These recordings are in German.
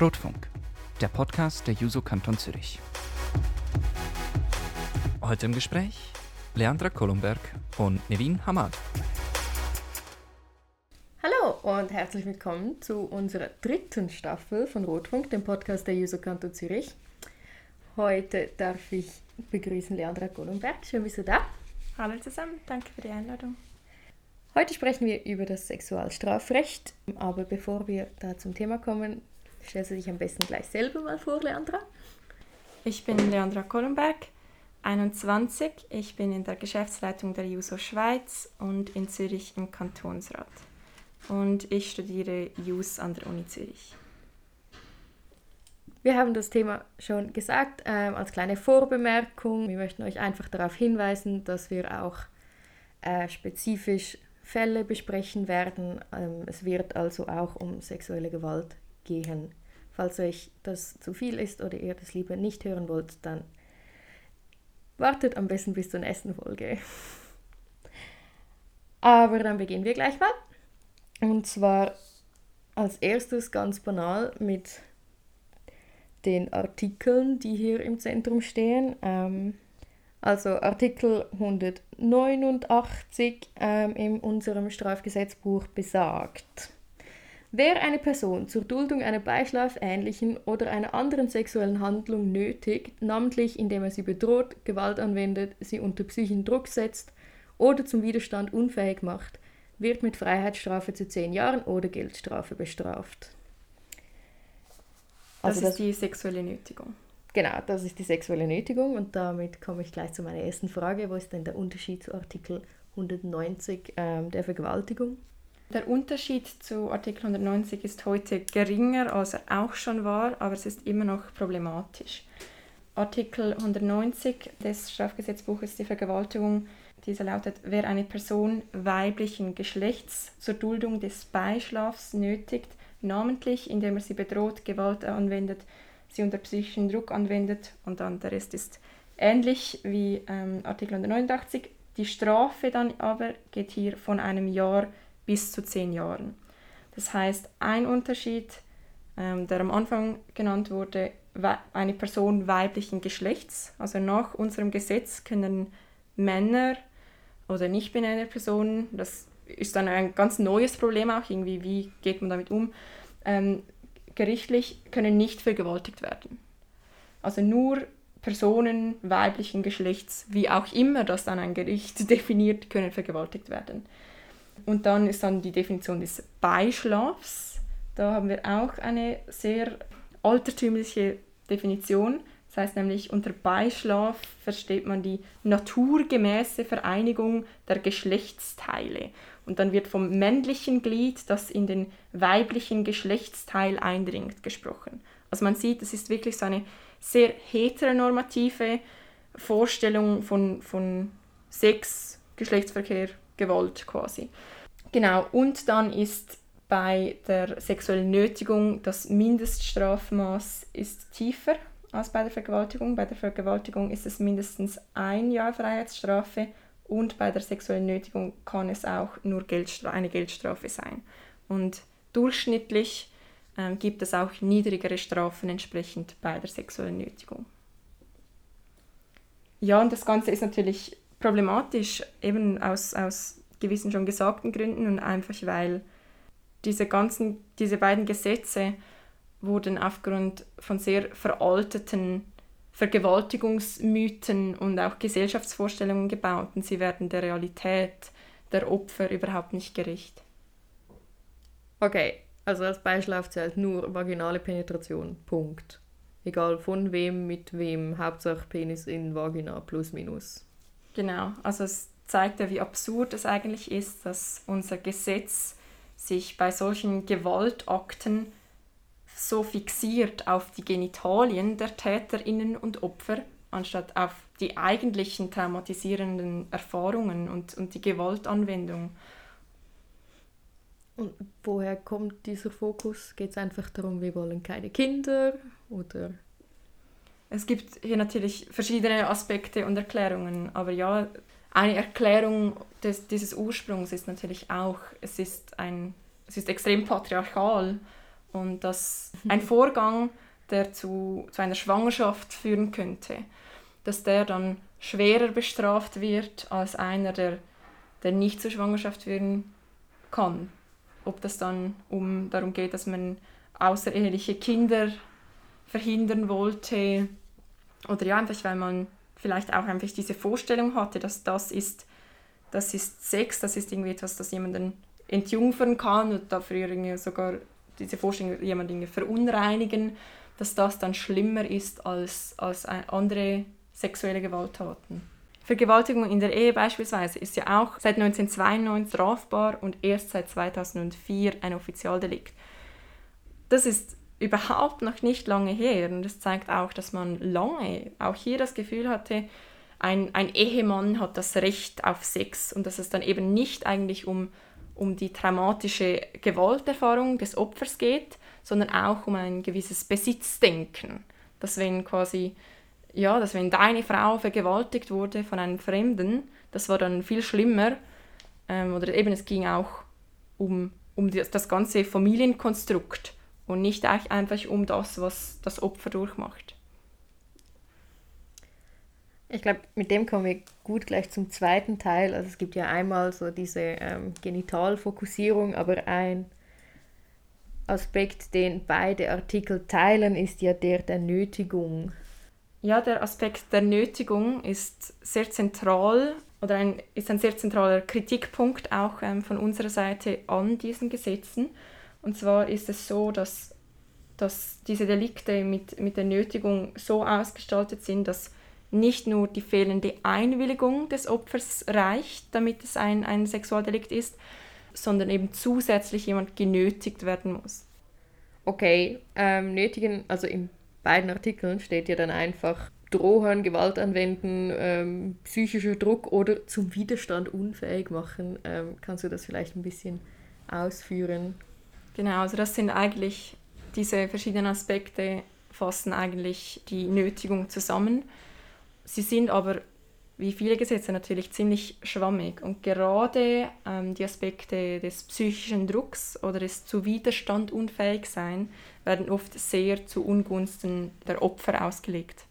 Rotfunk, der Podcast der Juso Kanton Zürich. Heute im Gespräch Leandra Kolumberg und Nevin Hamad. Hallo und herzlich willkommen zu unserer dritten Staffel von Rotfunk, dem Podcast der Juso Kanton Zürich. Heute darf ich begrüßen Leandra Kolumberg. Schön, bist du da. Hallo zusammen, danke für die Einladung. Heute sprechen wir über das Sexualstrafrecht, aber bevor wir da zum Thema kommen, stellst du dich am besten gleich selber mal vor, Leandra. Ich bin Leandra Kollenberg, 21. Ich bin in der Geschäftsleitung der JUSO Schweiz und in Zürich im Kantonsrat. Und ich studiere JUS an der Uni Zürich. Wir haben das Thema schon gesagt äh, als kleine Vorbemerkung. Wir möchten euch einfach darauf hinweisen, dass wir auch äh, spezifisch Fälle besprechen werden. Ähm, es wird also auch um sexuelle Gewalt gehen. Falls euch das zu viel ist oder ihr das lieber nicht hören wollt, dann wartet am besten bis zur nächsten Folge. Aber dann beginnen wir gleich mal. Und zwar als erstes ganz banal mit den Artikeln, die hier im Zentrum stehen. Ähm, also Artikel 189 ähm, in unserem Strafgesetzbuch besagt, wer eine Person zur Duldung einer beischlafähnlichen oder einer anderen sexuellen Handlung nötigt, namentlich indem er sie bedroht, Gewalt anwendet, sie unter psychischen Druck setzt oder zum Widerstand unfähig macht, wird mit Freiheitsstrafe zu zehn Jahren oder Geldstrafe bestraft. Also das ist das, die sexuelle Nötigung. Genau, das ist die sexuelle Nötigung und damit komme ich gleich zu meiner ersten Frage. Wo ist denn der Unterschied zu Artikel 190 ähm, der Vergewaltigung? Der Unterschied zu Artikel 190 ist heute geringer, als er auch schon war, aber es ist immer noch problematisch. Artikel 190 des Strafgesetzbuches die Vergewaltigung, dieser lautet, wer eine Person weiblichen Geschlechts zur Duldung des Beischlafs nötigt, namentlich indem er sie bedroht, Gewalt anwendet, sie unter psychischen Druck anwendet und dann der Rest ist ähnlich wie ähm, Artikel 189. Die Strafe dann aber geht hier von einem Jahr bis zu zehn Jahren. Das heißt, ein Unterschied, ähm, der am Anfang genannt wurde, eine Person weiblichen Geschlechts. Also nach unserem Gesetz können Männer oder nicht-binäre Personen, das ist dann ein ganz neues Problem auch, irgendwie, wie geht man damit um, ähm, gerichtlich können nicht vergewaltigt werden. Also nur Personen weiblichen Geschlechts, wie auch immer das dann ein Gericht definiert, können vergewaltigt werden. Und dann ist dann die Definition des Beischlafs. Da haben wir auch eine sehr altertümliche Definition. Das heißt nämlich, unter Beischlaf versteht man die naturgemäße Vereinigung der Geschlechtsteile. Und dann wird vom männlichen Glied, das in den weiblichen Geschlechtsteil eindringt, gesprochen. Also man sieht, es ist wirklich so eine sehr heteronormative Vorstellung von, von Sex, Geschlechtsverkehr, Gewalt quasi. Genau, und dann ist bei der sexuellen Nötigung das Mindeststrafmaß ist tiefer als bei der Vergewaltigung. Bei der Vergewaltigung ist es mindestens ein Jahr Freiheitsstrafe und bei der sexuellen Nötigung kann es auch nur Geldstra eine Geldstrafe sein. Und durchschnittlich ähm, gibt es auch niedrigere Strafen entsprechend bei der sexuellen Nötigung. Ja, und das Ganze ist natürlich problematisch, eben aus, aus gewissen schon gesagten Gründen und einfach weil diese, ganzen, diese beiden Gesetze wurden aufgrund von sehr veralteten Vergewaltigungsmythen und auch Gesellschaftsvorstellungen gebaut und sie werden der Realität der Opfer überhaupt nicht gerecht. Okay, also als Beischlaf zählt nur vaginale Penetration. Punkt. Egal von wem, mit wem, Hauptsache Penis in Vagina plus minus. Genau, also es zeigt ja, wie absurd es eigentlich ist, dass unser Gesetz sich bei solchen Gewaltakten so fixiert auf die Genitalien der Täterinnen und Opfer, anstatt auf die eigentlichen traumatisierenden Erfahrungen und, und die Gewaltanwendung. Und woher kommt dieser Fokus? Geht es einfach darum, wir wollen keine Kinder oder? Es gibt hier natürlich verschiedene Aspekte und Erklärungen, aber ja, eine Erklärung des, dieses Ursprungs ist natürlich auch, es ist, ein, es ist extrem patriarchal und dass ein Vorgang, der zu, zu einer Schwangerschaft führen könnte, dass der dann schwerer bestraft wird als einer, der, der nicht zur Schwangerschaft führen kann. Ob das dann um darum geht, dass man außereheliche Kinder verhindern wollte oder ja, einfach weil man vielleicht auch einfach diese Vorstellung hatte, dass das ist, das ist Sex, das ist irgendwie etwas, das jemanden entjungfern kann und dafür sogar diese Vorstellung jemanden verunreinigen, dass das dann schlimmer ist als, als andere sexuelle Gewalttaten. Vergewaltigung in der Ehe beispielsweise ist ja auch seit 1992 strafbar und erst seit 2004 ein Offizialdelikt. Das ist überhaupt noch nicht lange her und das zeigt auch, dass man lange auch hier das Gefühl hatte, ein, ein Ehemann hat das Recht auf Sex und dass es dann eben nicht eigentlich um, um die traumatische Gewalterfahrung des Opfers geht, sondern auch um ein gewisses Besitzdenken. Dass wenn quasi ja, dass wenn deine Frau vergewaltigt wurde von einem Fremden, das war dann viel schlimmer. Ähm, oder eben es ging auch um, um das, das ganze Familienkonstrukt und nicht einfach um das, was das Opfer durchmacht. Ich glaube, mit dem kommen wir gut gleich zum zweiten Teil. Also es gibt ja einmal so diese ähm, Genitalfokussierung, aber ein Aspekt, den beide Artikel teilen, ist ja der der Nötigung. Ja, der Aspekt der Nötigung ist sehr zentral oder ein, ist ein sehr zentraler Kritikpunkt auch ähm, von unserer Seite an diesen Gesetzen. Und zwar ist es so, dass, dass diese Delikte mit, mit der Nötigung so ausgestaltet sind, dass nicht nur die fehlende Einwilligung des Opfers reicht, damit es ein, ein Sexualdelikt ist, sondern eben zusätzlich jemand genötigt werden muss. Okay, ähm, nötigen, also im beiden Artikeln steht ja dann einfach drohen, Gewalt anwenden, ähm, psychischer Druck oder zum Widerstand unfähig machen. Ähm, kannst du das vielleicht ein bisschen ausführen? Genau, also das sind eigentlich diese verschiedenen Aspekte fassen eigentlich die Nötigung zusammen. Sie sind aber wie viele Gesetze natürlich ziemlich schwammig. Und gerade ähm, die Aspekte des psychischen Drucks oder des zu Widerstand unfähig sein werden oft sehr zu Ungunsten der Opfer ausgelegt.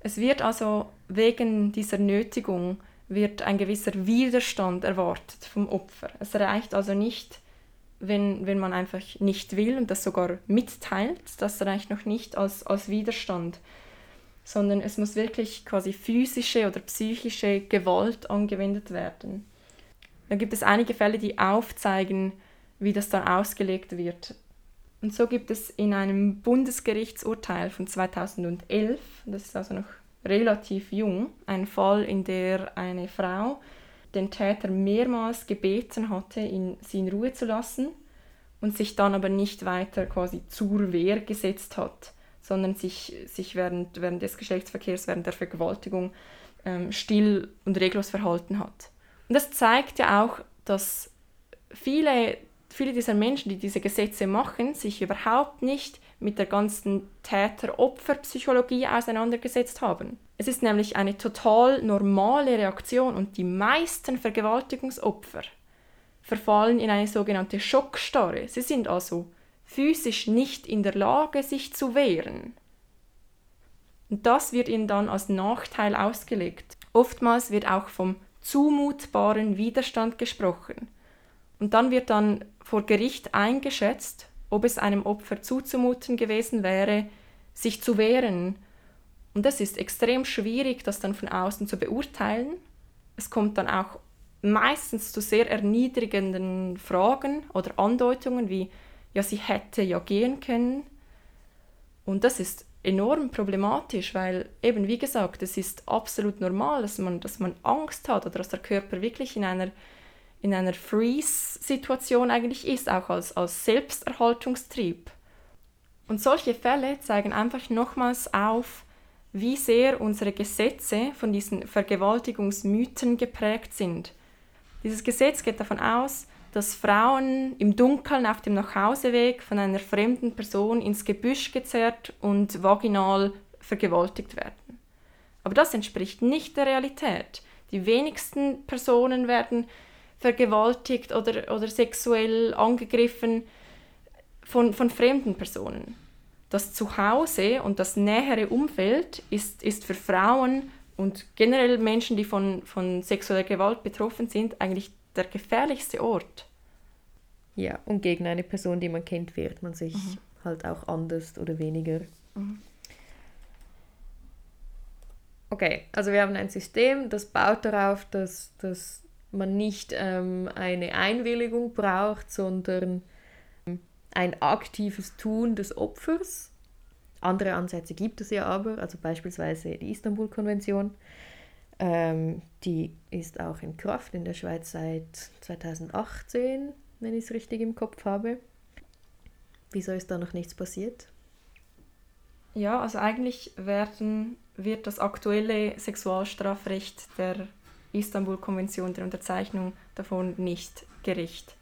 Es wird also wegen dieser Nötigung wird ein gewisser Widerstand erwartet vom Opfer. Es reicht also nicht, wenn, wenn man einfach nicht will und das sogar mitteilt, das reicht noch nicht als, als Widerstand sondern es muss wirklich quasi physische oder psychische Gewalt angewendet werden. Da gibt es einige Fälle, die aufzeigen, wie das dann ausgelegt wird. Und so gibt es in einem Bundesgerichtsurteil von 2011, das ist also noch relativ jung, einen Fall, in der eine Frau den Täter mehrmals gebeten hatte, ihn, sie in Ruhe zu lassen und sich dann aber nicht weiter quasi zur Wehr gesetzt hat sondern sich, sich während, während des Geschlechtsverkehrs, während der Vergewaltigung ähm, still und reglos verhalten hat. Und das zeigt ja auch, dass viele, viele dieser Menschen, die diese Gesetze machen, sich überhaupt nicht mit der ganzen Täter-Opfer-Psychologie auseinandergesetzt haben. Es ist nämlich eine total normale Reaktion und die meisten Vergewaltigungsopfer verfallen in eine sogenannte Schockstarre. Sie sind also physisch nicht in der Lage, sich zu wehren. Und das wird ihnen dann als Nachteil ausgelegt. Oftmals wird auch vom zumutbaren Widerstand gesprochen. Und dann wird dann vor Gericht eingeschätzt, ob es einem Opfer zuzumuten gewesen wäre, sich zu wehren. Und das ist extrem schwierig, das dann von außen zu beurteilen. Es kommt dann auch meistens zu sehr erniedrigenden Fragen oder Andeutungen wie ja, sie hätte ja gehen können. Und das ist enorm problematisch, weil eben wie gesagt, es ist absolut normal, dass man, dass man Angst hat oder dass der Körper wirklich in einer, in einer Freeze-Situation eigentlich ist, auch als, als Selbsterhaltungstrieb. Und solche Fälle zeigen einfach nochmals auf, wie sehr unsere Gesetze von diesen Vergewaltigungsmythen geprägt sind. Dieses Gesetz geht davon aus, dass Frauen im Dunkeln auf dem Nachhauseweg von einer fremden Person ins Gebüsch gezerrt und vaginal vergewaltigt werden. Aber das entspricht nicht der Realität. Die wenigsten Personen werden vergewaltigt oder, oder sexuell angegriffen von, von fremden Personen. Das Zuhause und das nähere Umfeld ist, ist für Frauen und generell Menschen, die von, von sexueller Gewalt betroffen sind, eigentlich der gefährlichste Ort. Ja, und gegen eine Person, die man kennt, wehrt man sich mhm. halt auch anders oder weniger. Mhm. Okay, also wir haben ein System, das baut darauf, dass, dass man nicht ähm, eine Einwilligung braucht, sondern ein aktives Tun des Opfers. Andere Ansätze gibt es ja aber, also beispielsweise die Istanbul-Konvention. Ähm, die ist auch in Kraft in der Schweiz seit 2018, wenn ich es richtig im Kopf habe. Wieso ist da noch nichts passiert? Ja, also eigentlich werden, wird das aktuelle Sexualstrafrecht der Istanbul-Konvention, der Unterzeichnung davon nicht gerecht.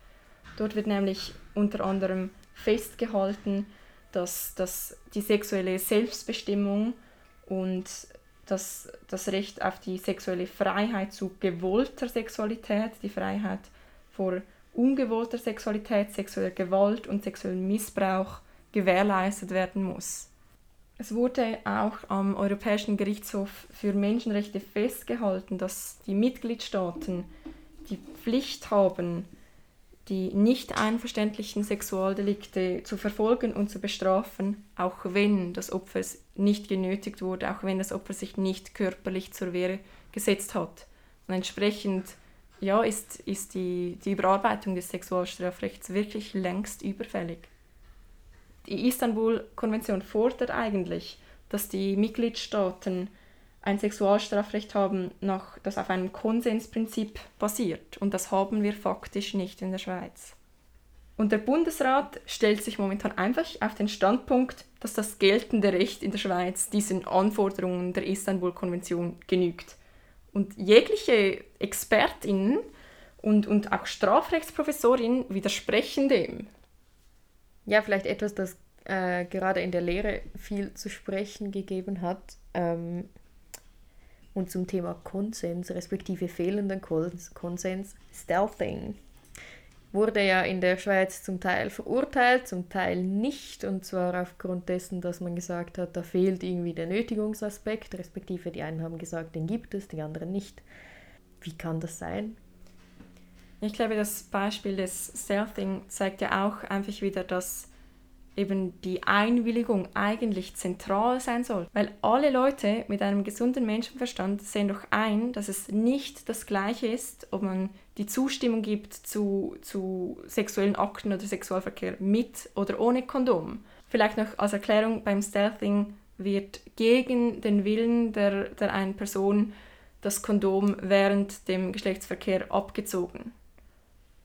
Dort wird nämlich unter anderem festgehalten, dass, dass die sexuelle Selbstbestimmung und das, das Recht auf die sexuelle Freiheit zu gewollter Sexualität, die Freiheit vor ungewollter Sexualität, sexueller Gewalt und sexuellem Missbrauch gewährleistet werden muss. Es wurde auch am Europäischen Gerichtshof für Menschenrechte festgehalten, dass die Mitgliedstaaten die Pflicht haben, die nicht einverständlichen Sexualdelikte zu verfolgen und zu bestrafen, auch wenn das Opfer nicht genötigt wurde, auch wenn das Opfer sich nicht körperlich zur Wehre gesetzt hat. Und entsprechend ja, ist, ist die, die Überarbeitung des Sexualstrafrechts wirklich längst überfällig die Istanbul-Konvention fordert eigentlich, dass die Mitgliedstaaten ein Sexualstrafrecht haben, nach, das auf einem Konsensprinzip basiert. Und das haben wir faktisch nicht in der Schweiz. Und der Bundesrat stellt sich momentan einfach auf den Standpunkt, dass das geltende Recht in der Schweiz diesen Anforderungen der Istanbul-Konvention genügt. Und jegliche Expertinnen und, und auch Strafrechtsprofessorinnen widersprechen dem ja, vielleicht etwas, das äh, gerade in der Lehre viel zu sprechen gegeben hat. Ähm, und zum Thema Konsens, respektive fehlenden Konsens, Stealthing, wurde ja in der Schweiz zum Teil verurteilt, zum Teil nicht. Und zwar aufgrund dessen, dass man gesagt hat, da fehlt irgendwie der Nötigungsaspekt, respektive die einen haben gesagt, den gibt es, die anderen nicht. Wie kann das sein? Ich glaube, das Beispiel des Stealthing zeigt ja auch einfach wieder, dass eben die Einwilligung eigentlich zentral sein soll. Weil alle Leute mit einem gesunden Menschenverstand sehen doch ein, dass es nicht das Gleiche ist, ob man die Zustimmung gibt zu, zu sexuellen Akten oder Sexualverkehr mit oder ohne Kondom. Vielleicht noch als Erklärung, beim Stealthing wird gegen den Willen der, der einen Person das Kondom während dem Geschlechtsverkehr abgezogen.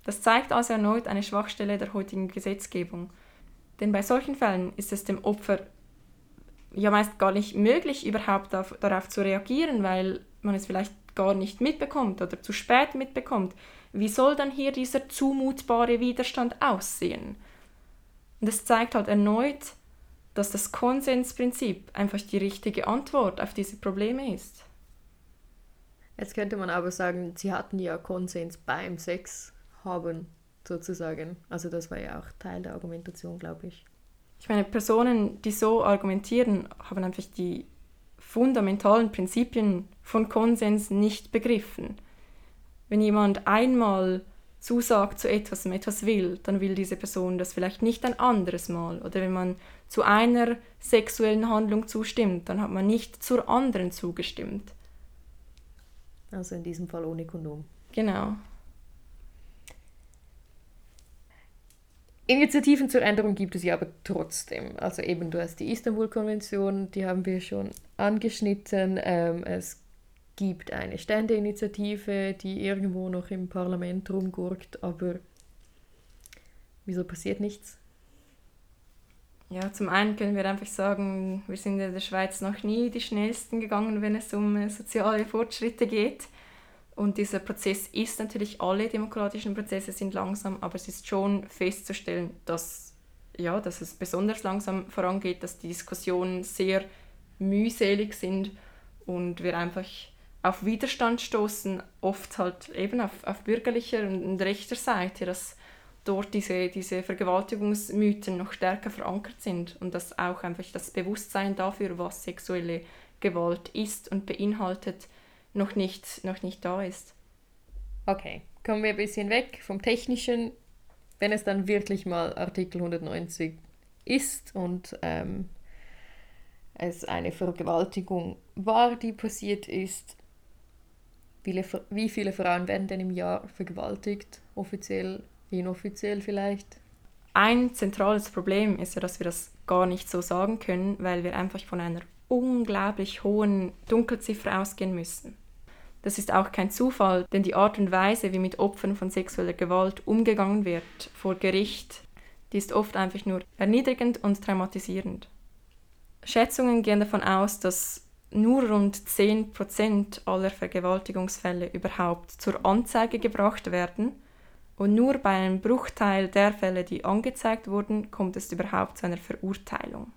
Das zeigt also erneut eine Schwachstelle der heutigen Gesetzgebung. Denn bei solchen Fällen ist es dem Opfer ja meist gar nicht möglich, überhaupt auf, darauf zu reagieren, weil man es vielleicht gar nicht mitbekommt oder zu spät mitbekommt. Wie soll dann hier dieser zumutbare Widerstand aussehen? Und es zeigt halt erneut, dass das Konsensprinzip einfach die richtige Antwort auf diese Probleme ist. Jetzt könnte man aber sagen, sie hatten ja Konsens beim Sex haben, sozusagen. Also das war ja auch Teil der Argumentation, glaube ich. Ich meine, Personen, die so argumentieren, haben einfach die fundamentalen Prinzipien von Konsens nicht begriffen. Wenn jemand einmal zusagt zu etwas, etwas will, dann will diese Person das vielleicht nicht ein anderes Mal. Oder wenn man zu einer sexuellen Handlung zustimmt, dann hat man nicht zur anderen zugestimmt. Also in diesem Fall ohne Kondom. Genau. Initiativen zur Änderung gibt es ja aber trotzdem. Also eben, du hast die Istanbul-Konvention, die haben wir schon angeschnitten. Ähm, es gibt eine Ständeinitiative, die irgendwo noch im Parlament rumgurkt, aber wieso passiert nichts? Ja, zum einen können wir einfach sagen, wir sind in der Schweiz noch nie die schnellsten gegangen, wenn es um äh, soziale Fortschritte geht. Und dieser Prozess ist natürlich, alle demokratischen Prozesse sind langsam, aber es ist schon festzustellen, dass, ja, dass es besonders langsam vorangeht, dass die Diskussionen sehr mühselig sind und wir einfach auf Widerstand stoßen, oft halt eben auf, auf bürgerlicher und rechter Seite, dass dort diese, diese Vergewaltigungsmythen noch stärker verankert sind und dass auch einfach das Bewusstsein dafür, was sexuelle Gewalt ist und beinhaltet, noch nicht, noch nicht da ist. Okay, kommen wir ein bisschen weg vom Technischen. Wenn es dann wirklich mal Artikel 190 ist und ähm, es eine Vergewaltigung war, die passiert ist, wie viele, wie viele Frauen werden denn im Jahr vergewaltigt? Offiziell, inoffiziell vielleicht? Ein zentrales Problem ist ja, dass wir das gar nicht so sagen können, weil wir einfach von einer unglaublich hohen Dunkelziffer ausgehen müssen. Das ist auch kein Zufall, denn die Art und Weise, wie mit Opfern von sexueller Gewalt umgegangen wird vor Gericht, die ist oft einfach nur erniedrigend und traumatisierend. Schätzungen gehen davon aus, dass nur rund 10% aller Vergewaltigungsfälle überhaupt zur Anzeige gebracht werden und nur bei einem Bruchteil der Fälle, die angezeigt wurden, kommt es überhaupt zu einer Verurteilung.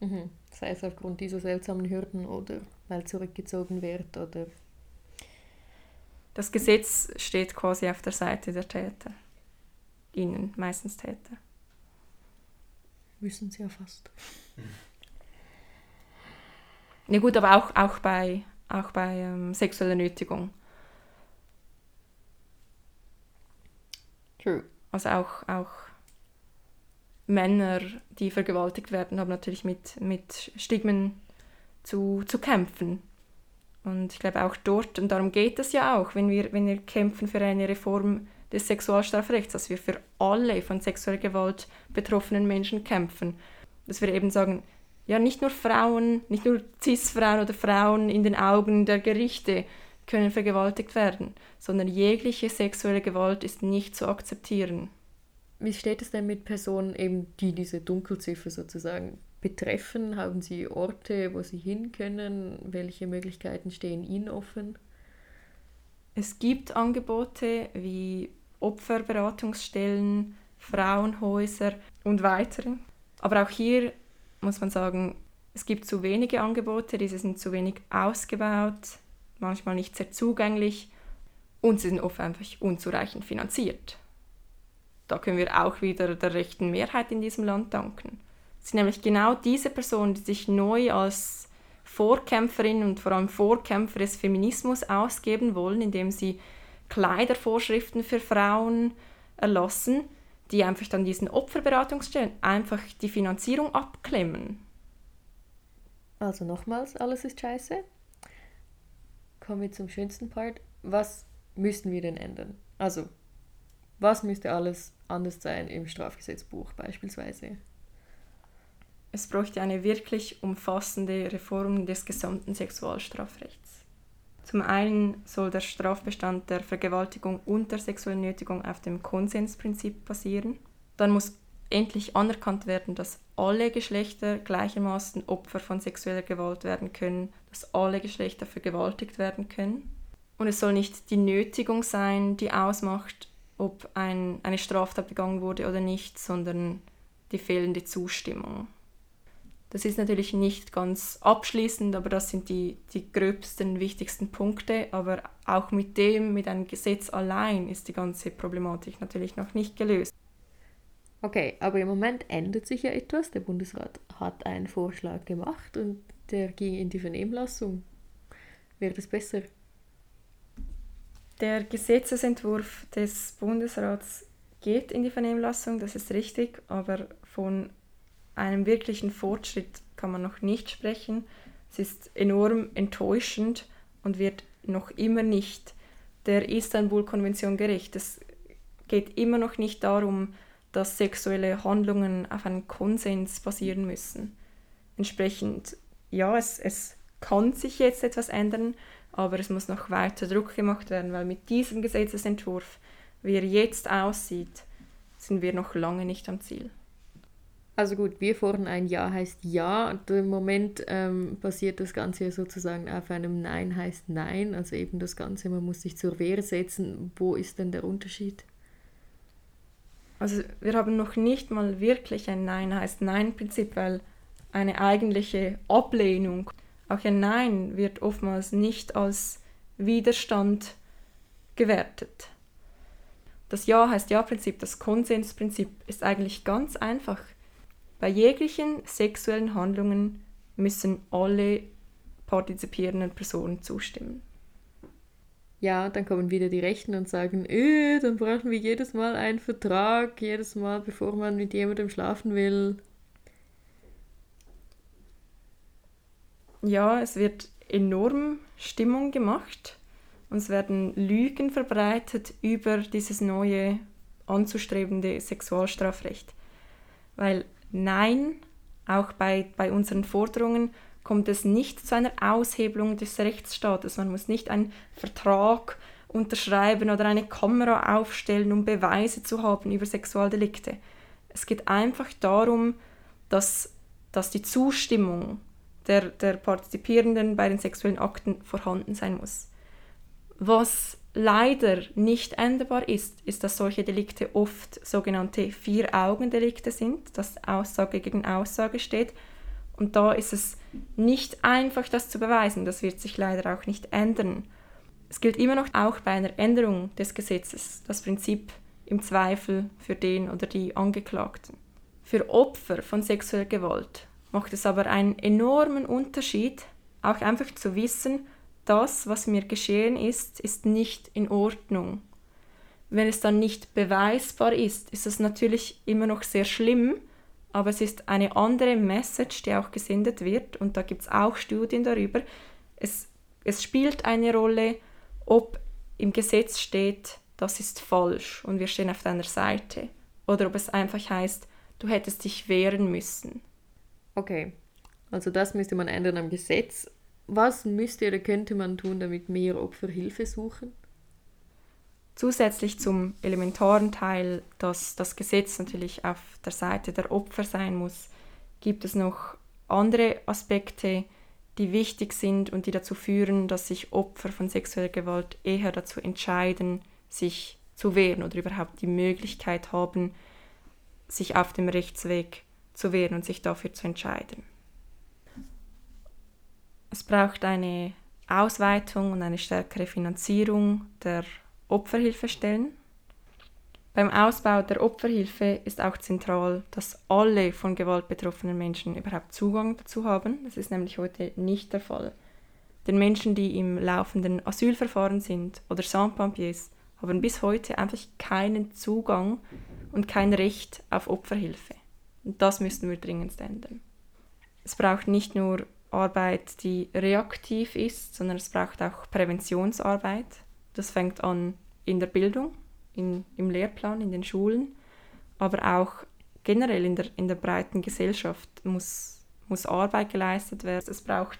Mhm. Sei es aufgrund dieser seltsamen Hürden oder weil zurückgezogen wird oder. Das Gesetz steht quasi auf der Seite der Täter. Ihnen, meistens Täter. Wissen sie ja fast. Ja gut, aber auch, auch bei, auch bei ähm, sexueller Nötigung. True. Also auch, auch Männer, die vergewaltigt werden, haben natürlich mit, mit Stigmen zu, zu kämpfen. Und ich glaube auch dort, und darum geht es ja auch, wenn wir, wenn wir kämpfen für eine Reform des Sexualstrafrechts, dass wir für alle von sexueller Gewalt betroffenen Menschen kämpfen. Dass wir eben sagen, ja, nicht nur Frauen, nicht nur Cis-Frauen oder Frauen in den Augen der Gerichte können vergewaltigt werden, sondern jegliche sexuelle Gewalt ist nicht zu akzeptieren. Wie steht es denn mit Personen, eben, die diese Dunkelziffer sozusagen betreffen? Haben Sie Orte, wo Sie hin können? Welche Möglichkeiten stehen Ihnen offen? Es gibt Angebote wie Opferberatungsstellen, Frauenhäuser und weitere. Aber auch hier muss man sagen, es gibt zu wenige Angebote, diese sind zu wenig ausgebaut, manchmal nicht sehr zugänglich und sie sind oft einfach unzureichend finanziert. Da können wir auch wieder der rechten Mehrheit in diesem Land danken. Es sind nämlich genau diese Personen, die sich neu als Vorkämpferin und vor allem Vorkämpfer des Feminismus ausgeben wollen, indem sie Kleidervorschriften für Frauen erlassen, die einfach dann diesen Opferberatungsstellen einfach die Finanzierung abklemmen. Also nochmals, alles ist scheiße. Kommen wir zum schönsten Part. Was müssten wir denn ändern? Also, was müsste alles anders sein im Strafgesetzbuch beispielsweise? Es bräuchte eine wirklich umfassende Reform des gesamten Sexualstrafrechts. Zum einen soll der Strafbestand der Vergewaltigung und der sexuellen Nötigung auf dem Konsensprinzip basieren. Dann muss endlich anerkannt werden, dass alle Geschlechter gleichermaßen Opfer von sexueller Gewalt werden können, dass alle Geschlechter vergewaltigt werden können. Und es soll nicht die Nötigung sein, die ausmacht, ob ein, eine Straftat begangen wurde oder nicht, sondern die fehlende Zustimmung. Das ist natürlich nicht ganz abschließend, aber das sind die, die gröbsten, wichtigsten Punkte. Aber auch mit dem, mit einem Gesetz allein, ist die ganze Problematik natürlich noch nicht gelöst. Okay, aber im Moment ändert sich ja etwas. Der Bundesrat hat einen Vorschlag gemacht und der ging in die Vernehmlassung. Wird es besser? Der Gesetzesentwurf des Bundesrats geht in die Vernehmlassung, das ist richtig, aber von einem wirklichen Fortschritt kann man noch nicht sprechen. Es ist enorm enttäuschend und wird noch immer nicht der Istanbul-Konvention gerecht. Es geht immer noch nicht darum, dass sexuelle Handlungen auf einen Konsens basieren müssen. Entsprechend, ja, es, es kann sich jetzt etwas ändern, aber es muss noch weiter Druck gemacht werden, weil mit diesem Gesetzesentwurf, wie er jetzt aussieht, sind wir noch lange nicht am Ziel. Also gut, wir fordern ein Ja heißt Ja. Und Im Moment ähm, basiert das Ganze sozusagen auf einem Nein heißt Nein. Also eben das Ganze, man muss sich zur Wehr setzen. Wo ist denn der Unterschied? Also wir haben noch nicht mal wirklich ein Nein heißt Nein-Prinzip, weil eine eigentliche Ablehnung, auch ein Nein wird oftmals nicht als Widerstand gewertet. Das Ja heißt Ja-Prinzip, das Konsensprinzip ist eigentlich ganz einfach. Bei jeglichen sexuellen Handlungen müssen alle partizipierenden Personen zustimmen. Ja, dann kommen wieder die Rechten und sagen, äh, dann brauchen wir jedes Mal einen Vertrag, jedes Mal, bevor man mit jemandem schlafen will. Ja, es wird enorm Stimmung gemacht und es werden Lügen verbreitet über dieses neue anzustrebende Sexualstrafrecht. Weil nein, auch bei, bei unseren Forderungen kommt es nicht zu einer Aushebelung des Rechtsstaates. Man muss nicht einen Vertrag unterschreiben oder eine Kamera aufstellen, um Beweise zu haben über Sexualdelikte. Es geht einfach darum, dass, dass die Zustimmung der, der Partizipierenden bei den sexuellen Akten vorhanden sein muss. Was leider nicht änderbar ist, ist, dass solche Delikte oft sogenannte Vier-Augen-Delikte sind, dass Aussage gegen Aussage steht. Und da ist es nicht einfach, das zu beweisen. Das wird sich leider auch nicht ändern. Es gilt immer noch auch bei einer Änderung des Gesetzes das Prinzip im Zweifel für den oder die Angeklagten. Für Opfer von sexueller Gewalt macht es aber einen enormen Unterschied, auch einfach zu wissen, das, was mir geschehen ist, ist nicht in Ordnung. Wenn es dann nicht beweisbar ist, ist es natürlich immer noch sehr schlimm, aber es ist eine andere Message, die auch gesendet wird und da gibt es auch Studien darüber. Es, es spielt eine Rolle, ob im Gesetz steht, das ist falsch und wir stehen auf deiner Seite oder ob es einfach heißt, du hättest dich wehren müssen. Okay, also das müsste man ändern am Gesetz was müsste oder könnte man tun, damit mehr Opfer Hilfe suchen? Zusätzlich zum elementaren Teil, dass das Gesetz natürlich auf der Seite der Opfer sein muss, gibt es noch andere Aspekte, die wichtig sind und die dazu führen, dass sich Opfer von sexueller Gewalt eher dazu entscheiden, sich zu wehren oder überhaupt die Möglichkeit haben, sich auf dem Rechtsweg zu wehren und sich dafür zu entscheiden. Es braucht eine Ausweitung und eine stärkere Finanzierung der Opferhilfestellen. Beim Ausbau der Opferhilfe ist auch zentral, dass alle von Gewalt betroffenen Menschen überhaupt Zugang dazu haben. Das ist nämlich heute nicht der Fall. Denn Menschen, die im laufenden Asylverfahren sind oder Sans-Papiers, haben bis heute einfach keinen Zugang und kein Recht auf Opferhilfe. Und das müssten wir dringend ändern. Es braucht nicht nur Arbeit, die reaktiv ist, sondern es braucht auch Präventionsarbeit. Das fängt an in der Bildung, in, im Lehrplan, in den Schulen, aber auch generell in der, in der breiten Gesellschaft muss, muss Arbeit geleistet werden. Es braucht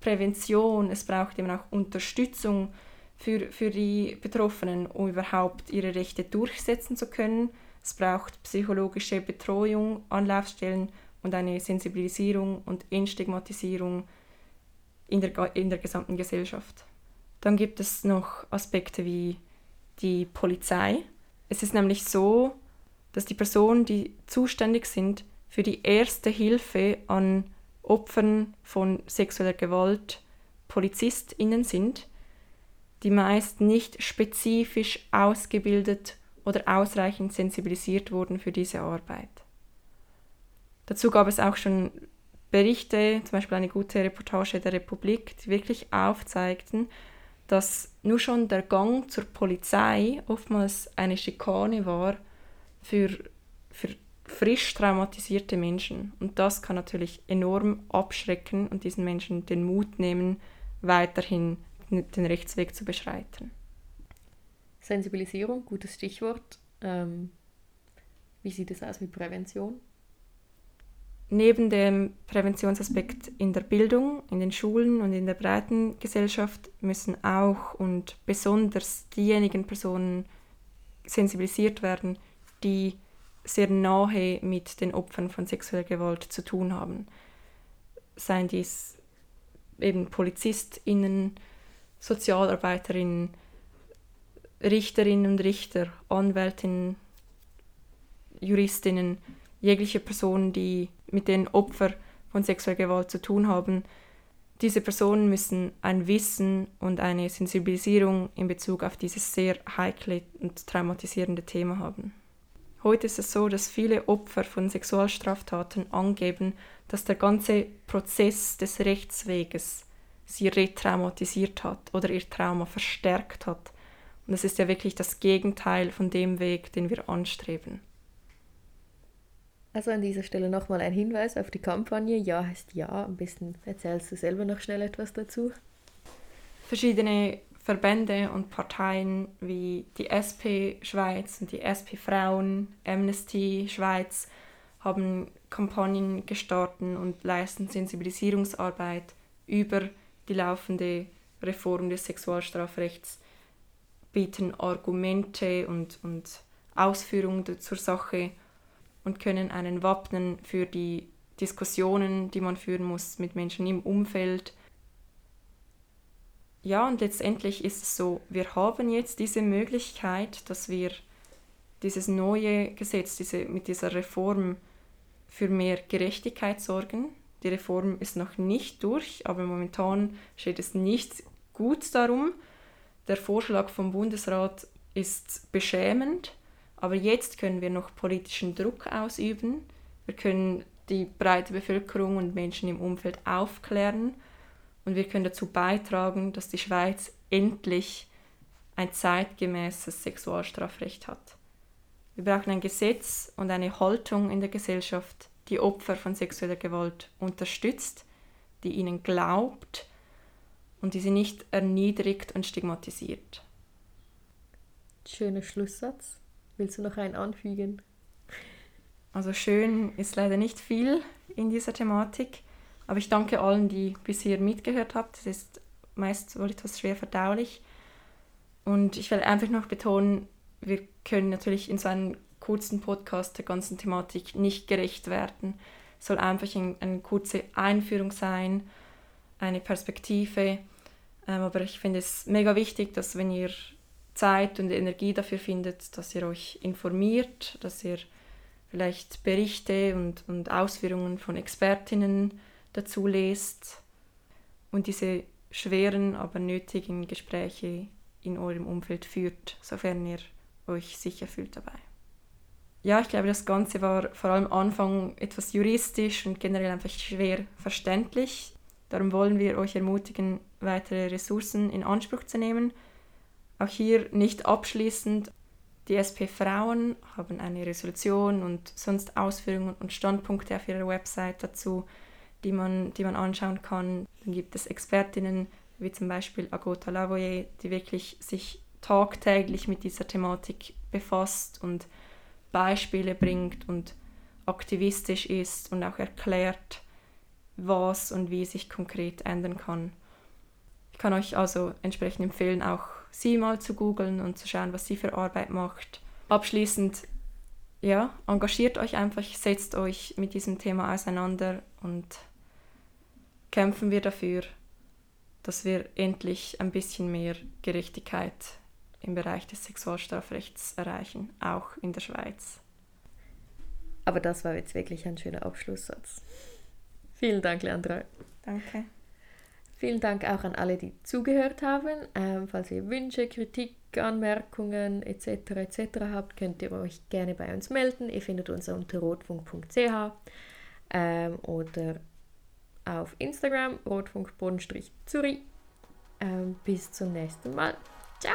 Prävention, es braucht eben auch Unterstützung für, für die Betroffenen, um überhaupt ihre Rechte durchsetzen zu können. Es braucht psychologische Betreuung, Anlaufstellen und eine Sensibilisierung und Entstigmatisierung in der, in der gesamten Gesellschaft. Dann gibt es noch Aspekte wie die Polizei. Es ist nämlich so, dass die Personen, die zuständig sind für die erste Hilfe an Opfern von sexueller Gewalt, PolizistInnen sind, die meist nicht spezifisch ausgebildet oder ausreichend sensibilisiert wurden für diese Arbeit. Dazu gab es auch schon Berichte, zum Beispiel eine gute Reportage der Republik, die wirklich aufzeigten, dass nur schon der Gang zur Polizei oftmals eine Schikane war für, für frisch traumatisierte Menschen. Und das kann natürlich enorm abschrecken und diesen Menschen den Mut nehmen, weiterhin den Rechtsweg zu beschreiten. Sensibilisierung, gutes Stichwort. Ähm, wie sieht es aus mit Prävention? neben dem Präventionsaspekt in der Bildung, in den Schulen und in der breiten Gesellschaft müssen auch und besonders diejenigen Personen sensibilisiert werden, die sehr nahe mit den Opfern von sexueller Gewalt zu tun haben. Seien dies eben PolizistInnen, Sozialarbeiterinnen, Richterinnen und Richter, Anwältinnen, Juristinnen, jegliche Personen, die mit den Opfern von sexueller Gewalt zu tun haben, diese Personen müssen ein Wissen und eine Sensibilisierung in Bezug auf dieses sehr heikle und traumatisierende Thema haben. Heute ist es so, dass viele Opfer von Sexualstraftaten angeben, dass der ganze Prozess des Rechtsweges sie retraumatisiert hat oder ihr Trauma verstärkt hat. Und das ist ja wirklich das Gegenteil von dem Weg, den wir anstreben. Also an dieser Stelle nochmal ein Hinweis auf die Kampagne. Ja heißt ja. Am besten erzählst du selber noch schnell etwas dazu. Verschiedene Verbände und Parteien wie die SP Schweiz und die SP Frauen, Amnesty Schweiz haben Kampagnen gestartet und leisten Sensibilisierungsarbeit über die laufende Reform des Sexualstrafrechts, bieten Argumente und, und Ausführungen zur Sache und können einen wappnen für die Diskussionen, die man führen muss mit Menschen im Umfeld. Ja, und letztendlich ist es so, wir haben jetzt diese Möglichkeit, dass wir dieses neue Gesetz, diese, mit dieser Reform für mehr Gerechtigkeit sorgen. Die Reform ist noch nicht durch, aber momentan steht es nicht gut darum. Der Vorschlag vom Bundesrat ist beschämend aber jetzt können wir noch politischen Druck ausüben. Wir können die breite Bevölkerung und Menschen im Umfeld aufklären und wir können dazu beitragen, dass die Schweiz endlich ein zeitgemäßes Sexualstrafrecht hat. Wir brauchen ein Gesetz und eine Haltung in der Gesellschaft, die Opfer von sexueller Gewalt unterstützt, die ihnen glaubt und die sie nicht erniedrigt und stigmatisiert. Schöner Schlusssatz. Willst du noch einen anfügen? Also schön ist leider nicht viel in dieser Thematik, aber ich danke allen, die bisher mitgehört habt. Es ist meist wohl etwas schwer verdaulich. Und ich will einfach noch betonen, wir können natürlich in so einem kurzen Podcast der ganzen Thematik nicht gerecht werden. Es soll einfach ein, eine kurze Einführung sein, eine Perspektive. Ähm, aber ich finde es mega wichtig, dass wenn ihr Zeit und Energie dafür findet, dass ihr euch informiert, dass ihr vielleicht Berichte und, und Ausführungen von Expertinnen dazu lest und diese schweren, aber nötigen Gespräche in eurem Umfeld führt, sofern ihr euch sicher fühlt dabei. Ja, ich glaube, das Ganze war vor allem am Anfang etwas juristisch und generell einfach schwer verständlich. Darum wollen wir euch ermutigen, weitere Ressourcen in Anspruch zu nehmen auch hier nicht abschließend. Die SP Frauen haben eine Resolution und sonst Ausführungen und Standpunkte auf ihrer Website dazu, die man, die man anschauen kann. Dann gibt es Expertinnen wie zum Beispiel Agota Lavoyer, die wirklich sich tagtäglich mit dieser Thematik befasst und Beispiele bringt und aktivistisch ist und auch erklärt, was und wie sich konkret ändern kann. Ich kann euch also entsprechend empfehlen, auch sie mal zu googeln und zu schauen, was sie für Arbeit macht. Abschließend, ja, engagiert euch einfach, setzt euch mit diesem Thema auseinander und kämpfen wir dafür, dass wir endlich ein bisschen mehr Gerechtigkeit im Bereich des Sexualstrafrechts erreichen, auch in der Schweiz. Aber das war jetzt wirklich ein schöner Abschlusssatz. Vielen Dank, Leandra. Danke. Vielen Dank auch an alle, die zugehört haben. Ähm, falls ihr Wünsche, Kritik, Anmerkungen etc. etc. habt, könnt ihr euch gerne bei uns melden. Ihr findet uns unter rotfunk.ch ähm, oder auf Instagram rotfunk-zürich. Ähm, bis zum nächsten Mal. Ciao!